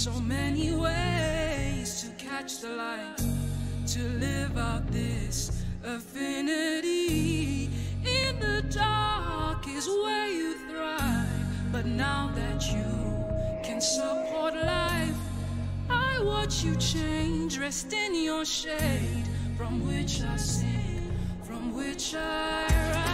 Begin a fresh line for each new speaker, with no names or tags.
So many ways to catch the light, to live out this affinity. In the dark is where you thrive, but now that you can support life, I watch you change, rest in your shade, from which I sing, from which I rise.